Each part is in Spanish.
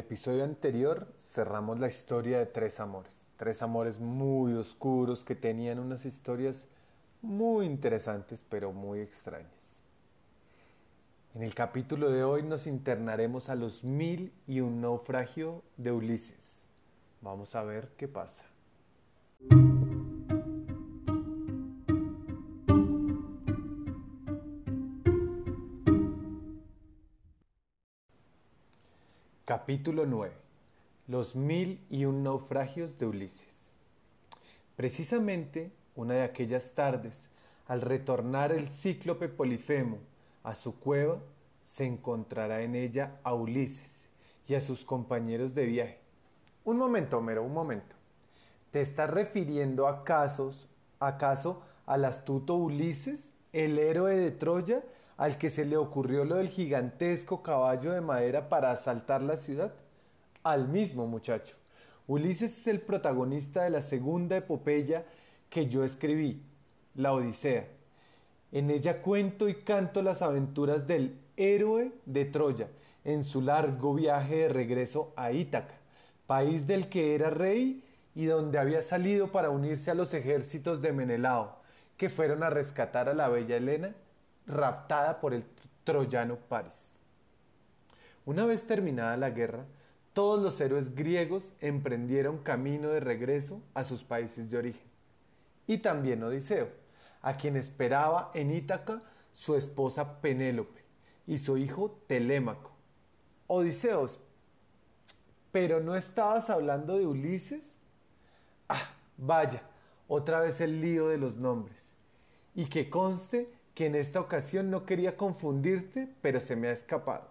episodio anterior cerramos la historia de tres amores, tres amores muy oscuros que tenían unas historias muy interesantes pero muy extrañas. En el capítulo de hoy nos internaremos a los mil y un naufragio de Ulises. Vamos a ver qué pasa. Capítulo 9. Los mil y un naufragios de Ulises. Precisamente una de aquellas tardes, al retornar el cíclope Polifemo a su cueva, se encontrará en ella a Ulises y a sus compañeros de viaje. Un momento, Homero, un momento. ¿Te estás refiriendo acaso, acaso al astuto Ulises, el héroe de Troya, al que se le ocurrió lo del gigantesco caballo de madera para asaltar la ciudad? Al mismo muchacho. Ulises es el protagonista de la segunda epopeya que yo escribí, la Odisea. En ella cuento y canto las aventuras del héroe de Troya en su largo viaje de regreso a Ítaca, país del que era rey y donde había salido para unirse a los ejércitos de Menelao, que fueron a rescatar a la bella Helena raptada por el troyano Paris. Una vez terminada la guerra, todos los héroes griegos emprendieron camino de regreso a sus países de origen. Y también Odiseo, a quien esperaba en Ítaca su esposa Penélope y su hijo Telémaco. Odiseos, ¿pero no estabas hablando de Ulises? Ah, vaya, otra vez el lío de los nombres. Y que conste que en esta ocasión no quería confundirte, pero se me ha escapado.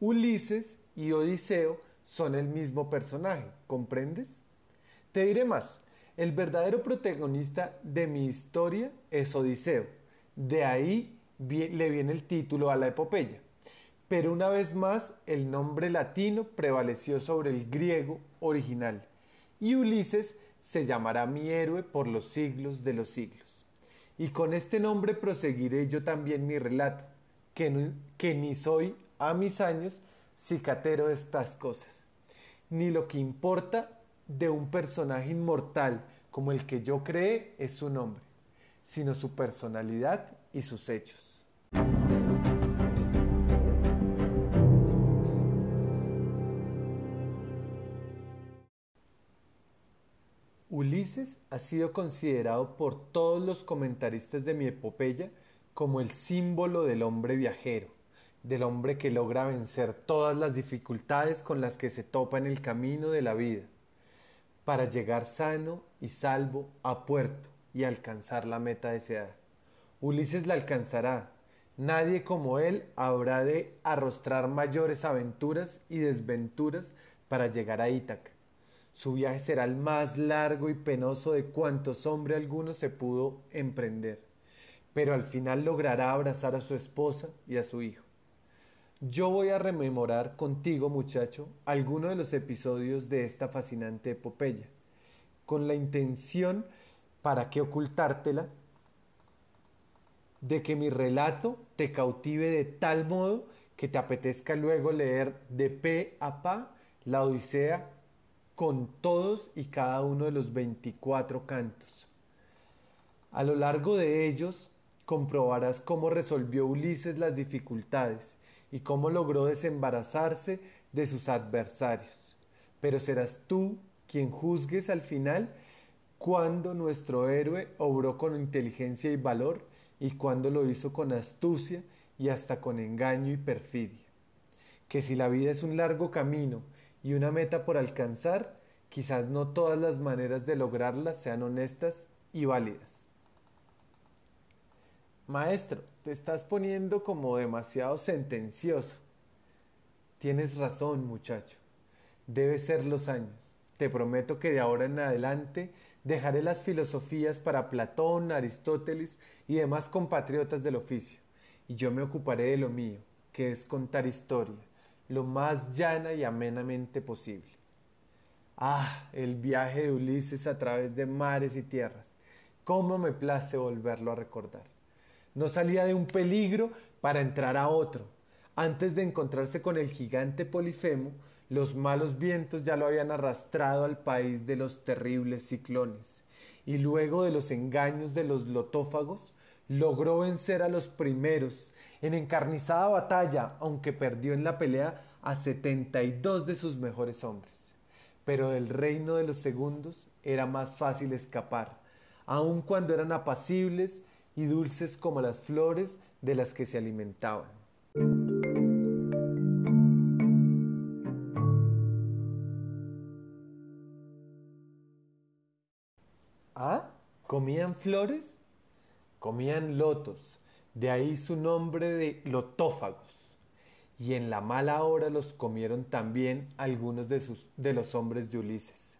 Ulises y Odiseo son el mismo personaje, ¿comprendes? Te diré más, el verdadero protagonista de mi historia es Odiseo, de ahí le viene el título a la epopeya. Pero una vez más el nombre latino prevaleció sobre el griego original, y Ulises se llamará mi héroe por los siglos de los siglos y con este nombre proseguiré yo también mi relato, que, ni soy a mis años cicatero de estas cosas, ni lo que importa de un personaje inmortal como el que yo creé es su nombre, sino su personalidad y sus hechos. Ulises ha sido considerado por todos los comentaristas de mi epopeya como el símbolo del hombre viajero, del hombre que logra vencer todas las dificultades con las que se topa en el camino de la vida, para llegar sano y salvo a puerto y alcanzar la meta deseada. Ulises la alcanzará. Nadie como él habrá de arrostrar mayores aventuras y desventuras para llegar a Ítaca su viaje será el más largo y penoso de cuantos hombre alguno se pudo emprender, pero al final logrará abrazar a su esposa y a su hijo. Yo voy a rememorar contigo, muchacho, algunos de los episodios de esta fascinante epopeya, con la intención, para que ocultártela, de que mi relato te cautive de tal modo que te apetezca luego leer de pe a pa la Odisea con todos y cada uno de los 24 cantos. A lo largo de ellos comprobarás cómo resolvió Ulises las dificultades y cómo logró desembarazarse de sus adversarios. Pero serás tú quien juzgues al final cuando nuestro héroe obró con inteligencia y valor y cuando lo hizo con astucia y hasta con engaño y perfidia. Que si la vida es un largo camino y una meta por alcanzar, quizás no todas las maneras de lograrla sean honestas y válidas. Maestro, te estás poniendo como demasiado sentencioso. Tienes razón, muchacho. Debe ser los años. Te prometo que de ahora en adelante dejaré las filosofías para Platón, Aristóteles y demás compatriotas del oficio, y yo me ocuparé de lo mío, que es contar historia, lo más llana y amenamente posible. Ah, el viaje de Ulises a través de mares y tierras. Cómo me place volverlo a recordar. No salía de un peligro para entrar a otro. Antes de encontrarse con el gigante Polifemo, los malos vientos ya lo habían arrastrado al país de los terribles ciclones, y luego de los engaños de los lotófagos, logró vencer a los primeros en encarnizada batalla, aunque perdió en la pelea a setenta y dos de sus mejores hombres. Pero del reino de los segundos era más fácil escapar, aun cuando eran apacibles y dulces como las flores de las que se alimentaban. ¿Ah? ¿Comían flores? Comían lotos, de ahí su nombre de lotófagos. Y en la mala hora los comieron también algunos de, sus, de los hombres de Ulises.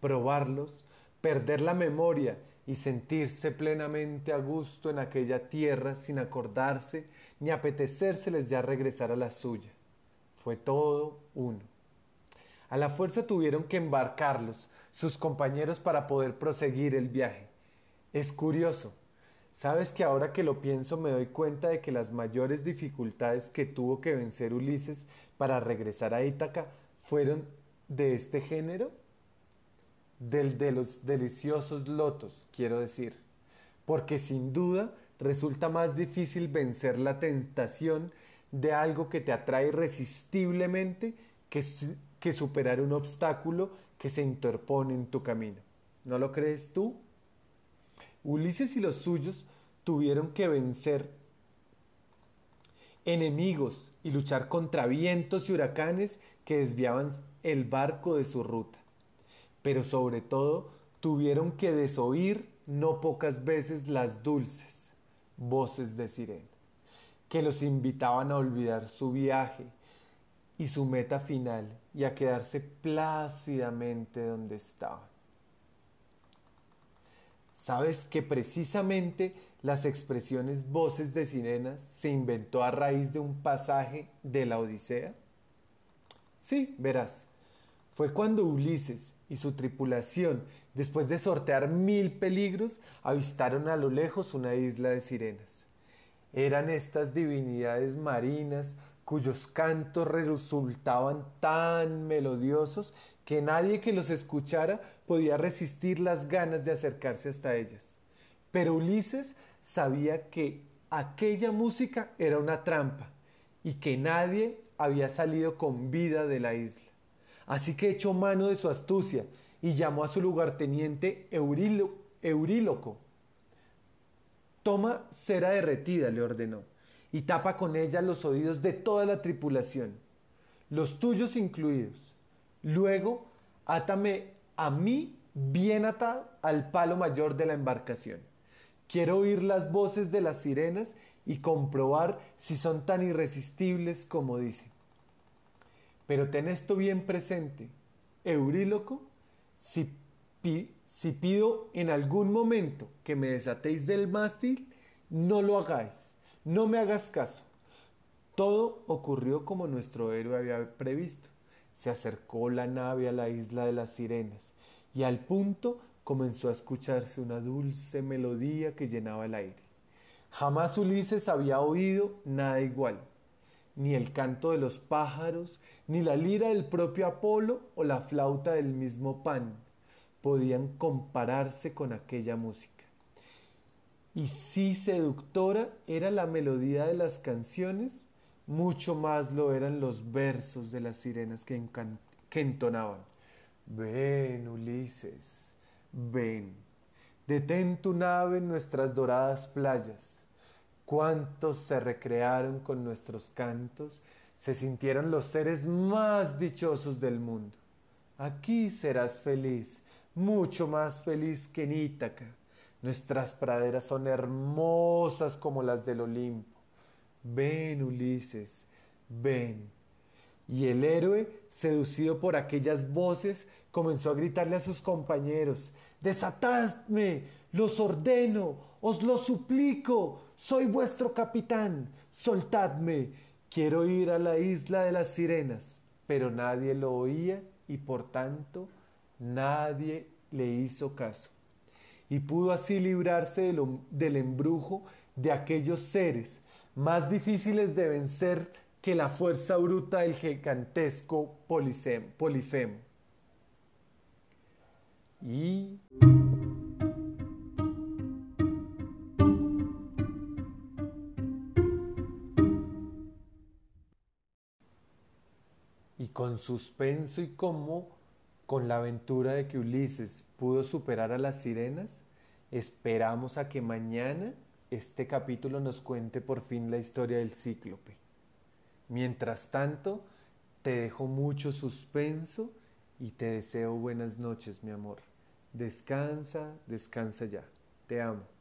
Probarlos, perder la memoria y sentirse plenamente a gusto en aquella tierra sin acordarse ni apetecérseles ya regresar a la suya. Fue todo uno. A la fuerza tuvieron que embarcarlos, sus compañeros, para poder proseguir el viaje. Es curioso, sabes que ahora que lo pienso me doy cuenta de que las mayores dificultades que tuvo que vencer Ulises para regresar a Ítaca fueron de este género del de los deliciosos lotos, quiero decir, porque sin duda resulta más difícil vencer la tentación de algo que te atrae irresistiblemente que, que superar un obstáculo que se interpone en tu camino. ¿No lo crees tú? Ulises y los suyos tuvieron que vencer enemigos y luchar contra vientos y huracanes que desviaban el barco de su ruta pero sobre todo tuvieron que desoír no pocas veces las dulces voces de sirena, que los invitaban a olvidar su viaje y su meta final y a quedarse plácidamente donde estaban. ¿Sabes que precisamente las expresiones voces de sirenas se inventó a raíz de un pasaje de la Odisea? Sí, verás. Fue cuando Ulises, y su tripulación, después de sortear mil peligros, avistaron a lo lejos una isla de sirenas. Eran estas divinidades marinas cuyos cantos resultaban tan melodiosos que nadie que los escuchara podía resistir las ganas de acercarse hasta ellas. Pero Ulises sabía que aquella música era una trampa y que nadie había salido con vida de la isla. Así que echó mano de su astucia y llamó a su lugarteniente Euríloco. Toma cera derretida, le ordenó, y tapa con ella los oídos de toda la tripulación, los tuyos incluidos. Luego, átame a mí bien atado al palo mayor de la embarcación. Quiero oír las voces de las sirenas y comprobar si son tan irresistibles como dicen. Pero ten esto bien presente, Euríloco, si, pido en algún momento que me desatéis del mástil, no lo hagáis, no me hagas caso. Todo ocurrió como nuestro héroe había previsto. Se acercó la nave a la isla de las sirenas y al punto comenzó a escucharse una dulce melodía que llenaba el aire. Jamás Ulises había oído nada igual ni el canto de los pájaros, ni la lira del propio Apolo o la flauta del mismo Pan podían compararse con aquella música. Y si seductora era la melodía de las canciones, mucho más lo eran los versos de las sirenas que, entonaban. Ven, Ulises, ven, detén tu nave en nuestras doradas playas cuántos se recrearon con nuestros cantos, se sintieron los seres más dichosos del mundo. Aquí serás feliz, mucho más feliz que en Ítaca. Nuestras praderas son hermosas como las del Olimpo. Ven, Ulises, ven. Y el héroe, seducido por aquellas voces, comenzó a gritarle a sus compañeros, Desatadme, los ordeno, os lo suplico, soy vuestro capitán, soltadme, quiero ir a la isla de las sirenas. Pero nadie lo oía y por tanto nadie le hizo caso. Y pudo así librarse del embrujo de aquellos seres más difíciles de vencer que la fuerza bruta del gigantesco Polifemo. Y... Y con suspenso y como con la aventura de que Ulises pudo superar a las sirenas, esperamos a que mañana este capítulo nos cuente por fin la historia del cíclope. Mientras tanto, te dejo mucho suspenso y te deseo buenas noches, mi amor. Descansa, descansa ya. Te amo.